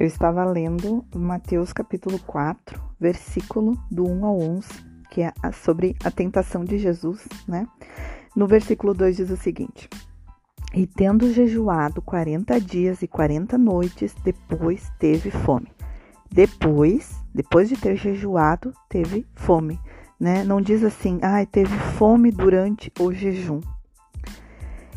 Eu estava lendo Mateus capítulo 4, versículo do 1 ao 11, que é sobre a tentação de Jesus, né? No versículo 2 diz o seguinte: E tendo jejuado 40 dias e 40 noites, depois teve fome. Depois, depois de ter jejuado, teve fome, né? Não diz assim, ah, teve fome durante o jejum.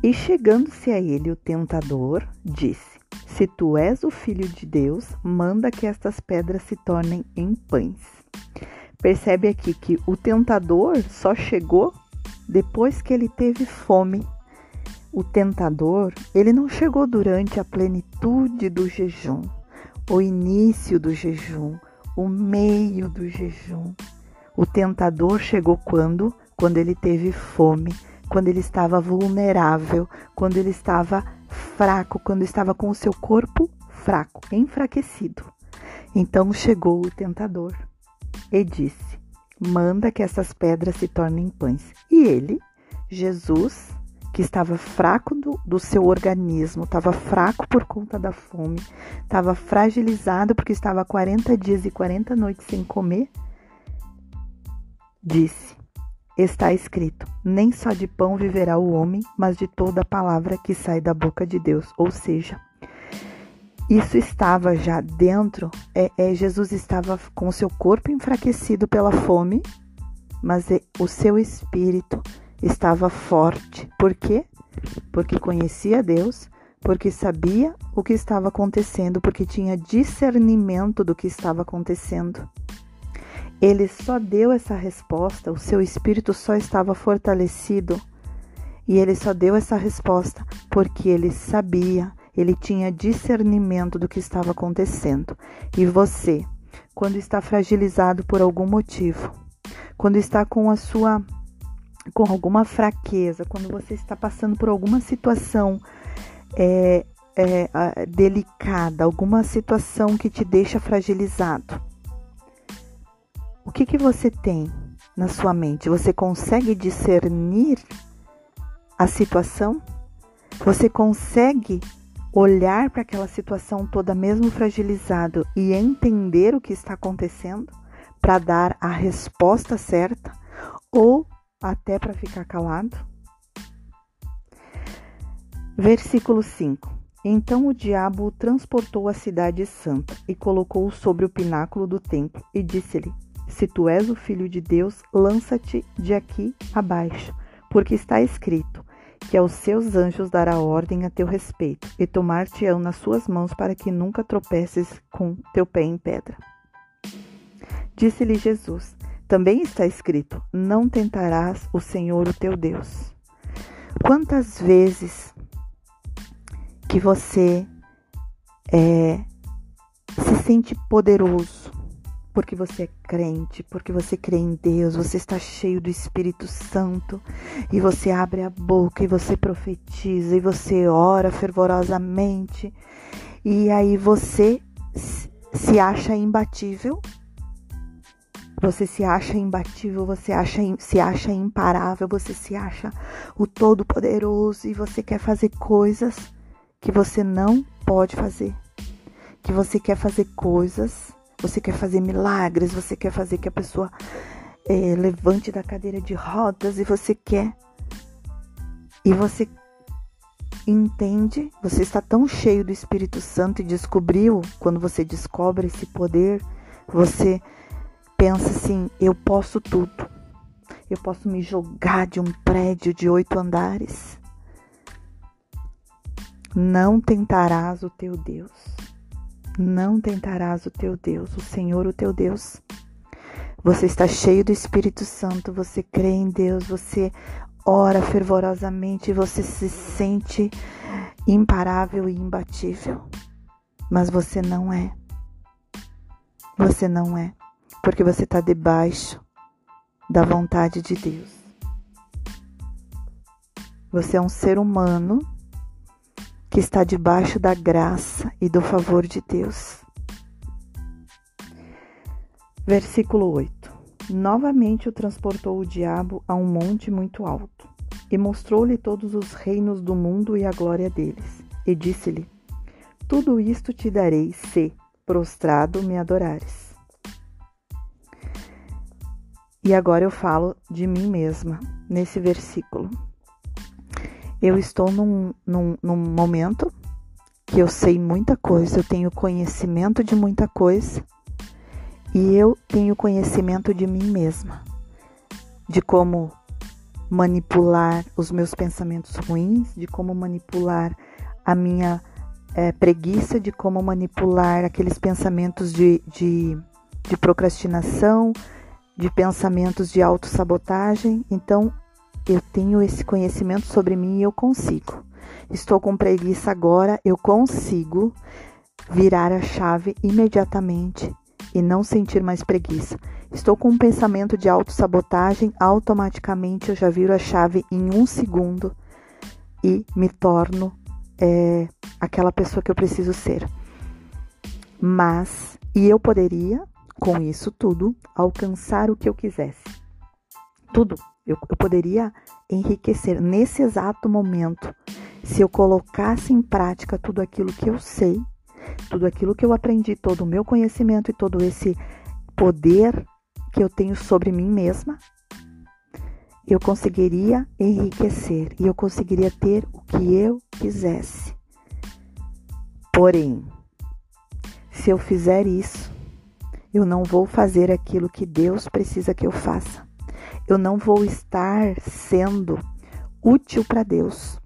E chegando-se a ele o tentador, disse: Se tu és o filho de Deus, manda que estas pedras se tornem em pães. Percebe aqui que o tentador só chegou depois que ele teve fome. O tentador, ele não chegou durante a plenitude do jejum, o início do jejum, o meio do jejum. O tentador chegou quando? Quando ele teve fome quando ele estava vulnerável, quando ele estava fraco, quando estava com o seu corpo fraco, enfraquecido. Então chegou o tentador e disse: Manda que essas pedras se tornem pães. E ele, Jesus, que estava fraco do, do seu organismo, estava fraco por conta da fome, estava fragilizado porque estava 40 dias e 40 noites sem comer, disse: Está escrito: Nem só de pão viverá o homem, mas de toda a palavra que sai da boca de Deus. Ou seja, isso estava já dentro, é, é Jesus estava com seu corpo enfraquecido pela fome, mas é, o seu espírito estava forte. Por quê? Porque conhecia Deus, porque sabia o que estava acontecendo, porque tinha discernimento do que estava acontecendo. Ele só deu essa resposta, o seu espírito só estava fortalecido e ele só deu essa resposta porque ele sabia, ele tinha discernimento do que estava acontecendo. E você, quando está fragilizado por algum motivo, quando está com a sua com alguma fraqueza, quando você está passando por alguma situação é, é, delicada, alguma situação que te deixa fragilizado, o que, que você tem na sua mente? Você consegue discernir a situação? Você consegue olhar para aquela situação toda, mesmo fragilizado, e entender o que está acontecendo para dar a resposta certa ou até para ficar calado? Versículo 5: Então o diabo o transportou à cidade santa e colocou-o sobre o pináculo do templo e disse-lhe: se tu és o filho de Deus, lança-te de aqui abaixo, porque está escrito que aos seus anjos dará ordem a teu respeito, e tomar-te-ão nas suas mãos para que nunca tropeces com teu pé em pedra. Disse-lhe Jesus: Também está escrito: Não tentarás o Senhor o teu Deus. Quantas vezes que você é, se sente poderoso, porque você é crente, porque você crê em Deus, você está cheio do Espírito Santo e você abre a boca e você profetiza e você ora fervorosamente e aí você se acha imbatível. Você se acha imbatível, você acha, se acha imparável, você se acha o Todo-Poderoso e você quer fazer coisas que você não pode fazer. Que você quer fazer coisas você quer fazer milagres, você quer fazer que a pessoa é, levante da cadeira de rodas e você quer. E você entende, você está tão cheio do Espírito Santo e descobriu, quando você descobre esse poder, você pensa assim: eu posso tudo. Eu posso me jogar de um prédio de oito andares. Não tentarás o teu Deus. Não tentarás o teu Deus, o Senhor, o teu Deus. Você está cheio do Espírito Santo, você crê em Deus, você ora fervorosamente, você se sente imparável e imbatível. Mas você não é. Você não é, porque você está debaixo da vontade de Deus. Você é um ser humano que está debaixo da graça e do favor de Deus. Versículo 8: Novamente o transportou o diabo a um monte muito alto, e mostrou-lhe todos os reinos do mundo e a glória deles, e disse-lhe: Tudo isto te darei se, prostrado me adorares. E agora eu falo de mim mesma nesse versículo. Eu estou num, num, num momento que eu sei muita coisa, eu tenho conhecimento de muita coisa e eu tenho conhecimento de mim mesma, de como manipular os meus pensamentos ruins, de como manipular a minha é, preguiça, de como manipular aqueles pensamentos de, de, de procrastinação, de pensamentos de autossabotagem. Então, eu tenho esse conhecimento sobre mim e eu consigo. Estou com preguiça agora, eu consigo virar a chave imediatamente e não sentir mais preguiça. Estou com um pensamento de autossabotagem, automaticamente eu já viro a chave em um segundo e me torno é, aquela pessoa que eu preciso ser. Mas, e eu poderia, com isso tudo, alcançar o que eu quisesse. Tudo. Eu, eu poderia enriquecer nesse exato momento se eu colocasse em prática tudo aquilo que eu sei, tudo aquilo que eu aprendi, todo o meu conhecimento e todo esse poder que eu tenho sobre mim mesma, eu conseguiria enriquecer e eu conseguiria ter o que eu quisesse. Porém, se eu fizer isso, eu não vou fazer aquilo que Deus precisa que eu faça eu não vou estar sendo útil para Deus.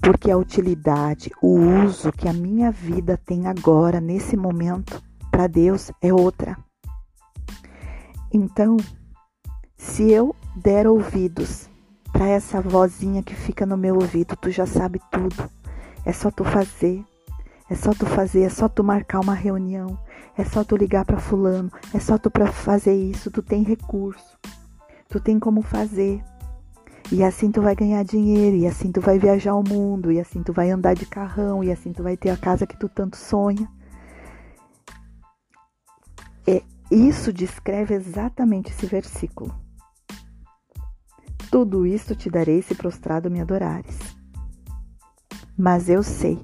Porque a utilidade, o uso que a minha vida tem agora, nesse momento, para Deus é outra. Então, se eu der ouvidos para essa vozinha que fica no meu ouvido, tu já sabe tudo. É só tu fazer. É só tu fazer, é só tu marcar uma reunião, é só tu ligar para fulano, é só tu para fazer isso, tu tem recurso. Tu tem como fazer. E assim tu vai ganhar dinheiro, e assim tu vai viajar o mundo, e assim tu vai andar de carrão, e assim tu vai ter a casa que tu tanto sonha. É, isso descreve exatamente esse versículo. Tudo isto te darei se prostrado me adorares. Mas eu sei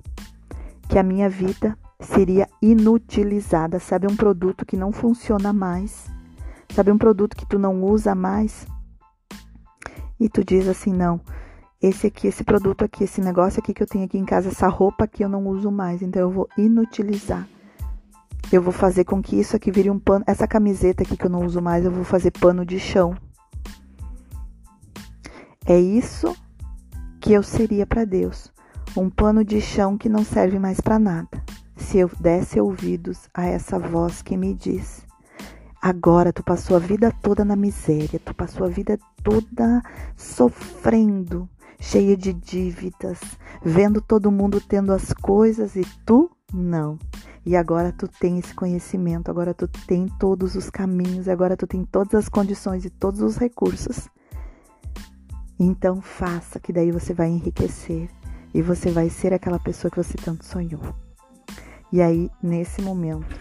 que a minha vida seria inutilizada, sabe, um produto que não funciona mais Sabe um produto que tu não usa mais? E tu diz assim: "Não, esse aqui, esse produto aqui, esse negócio aqui que eu tenho aqui em casa, essa roupa aqui eu não uso mais, então eu vou inutilizar. Eu vou fazer com que isso aqui vire um pano, essa camiseta aqui que eu não uso mais, eu vou fazer pano de chão. É isso que eu seria para Deus, um pano de chão que não serve mais para nada. Se eu desse ouvidos a essa voz que me diz: Agora tu passou a vida toda na miséria, tu passou a vida toda sofrendo, cheia de dívidas, vendo todo mundo tendo as coisas e tu não. E agora tu tem esse conhecimento, agora tu tem todos os caminhos, agora tu tem todas as condições e todos os recursos. Então faça, que daí você vai enriquecer e você vai ser aquela pessoa que você tanto sonhou. E aí, nesse momento,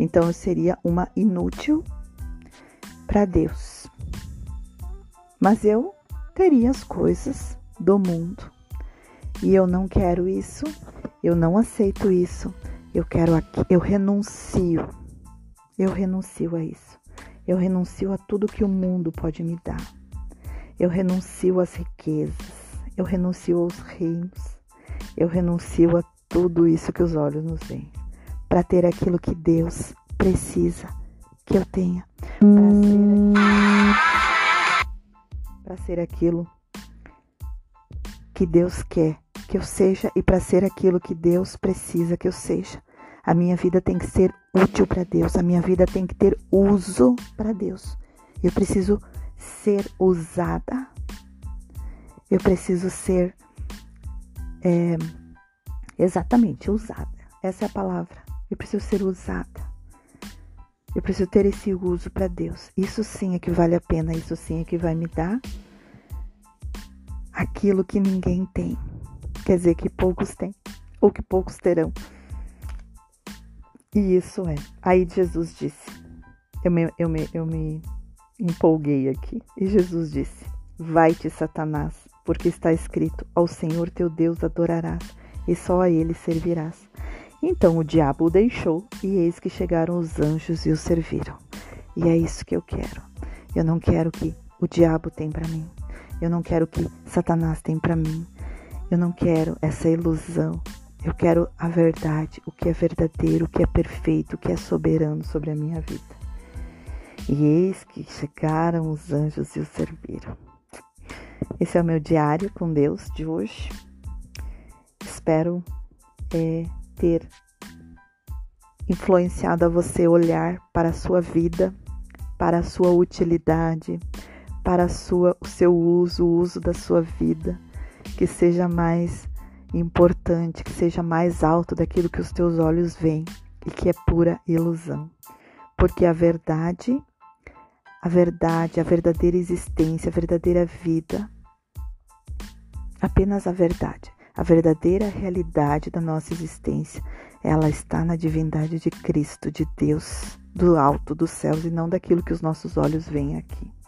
então eu seria uma inútil para Deus. Mas eu teria as coisas do mundo. E eu não quero isso, eu não aceito isso. Eu quero aqui, eu renuncio. Eu renuncio a isso. Eu renuncio a tudo que o mundo pode me dar. Eu renuncio às riquezas. Eu renuncio aos reinos. Eu renuncio a tudo isso que os olhos nos veem para ter aquilo que Deus precisa que eu tenha para ser, ser aquilo que Deus quer que eu seja e para ser aquilo que Deus precisa que eu seja. A minha vida tem que ser útil para Deus, a minha vida tem que ter uso para Deus. Eu preciso ser usada. Eu preciso ser é, exatamente usada. Essa é a palavra. Eu preciso ser usada. Eu preciso ter esse uso para Deus. Isso sim é que vale a pena, isso sim é que vai me dar aquilo que ninguém tem. Quer dizer, que poucos têm, ou que poucos terão. E isso é. Aí Jesus disse: eu me, eu me, eu me empolguei aqui. E Jesus disse: Vai-te, Satanás, porque está escrito: Ao Senhor teu Deus adorarás e só a ele servirás. Então o diabo o deixou, e eis que chegaram os anjos e o serviram. E é isso que eu quero. Eu não quero que o diabo tem para mim. Eu não quero que Satanás tem para mim. Eu não quero essa ilusão. Eu quero a verdade, o que é verdadeiro, o que é perfeito, o que é soberano sobre a minha vida. E eis que chegaram os anjos e o serviram. Esse é o meu diário com Deus de hoje. Espero é, ter influenciado a você olhar para a sua vida, para a sua utilidade, para sua, o seu uso, o uso da sua vida, que seja mais importante, que seja mais alto daquilo que os teus olhos veem e que é pura ilusão. Porque a verdade, a verdade, a verdadeira existência, a verdadeira vida, apenas a verdade a verdadeira realidade da nossa existência, ela está na divindade de Cristo, de Deus, do alto dos céus e não daquilo que os nossos olhos veem aqui.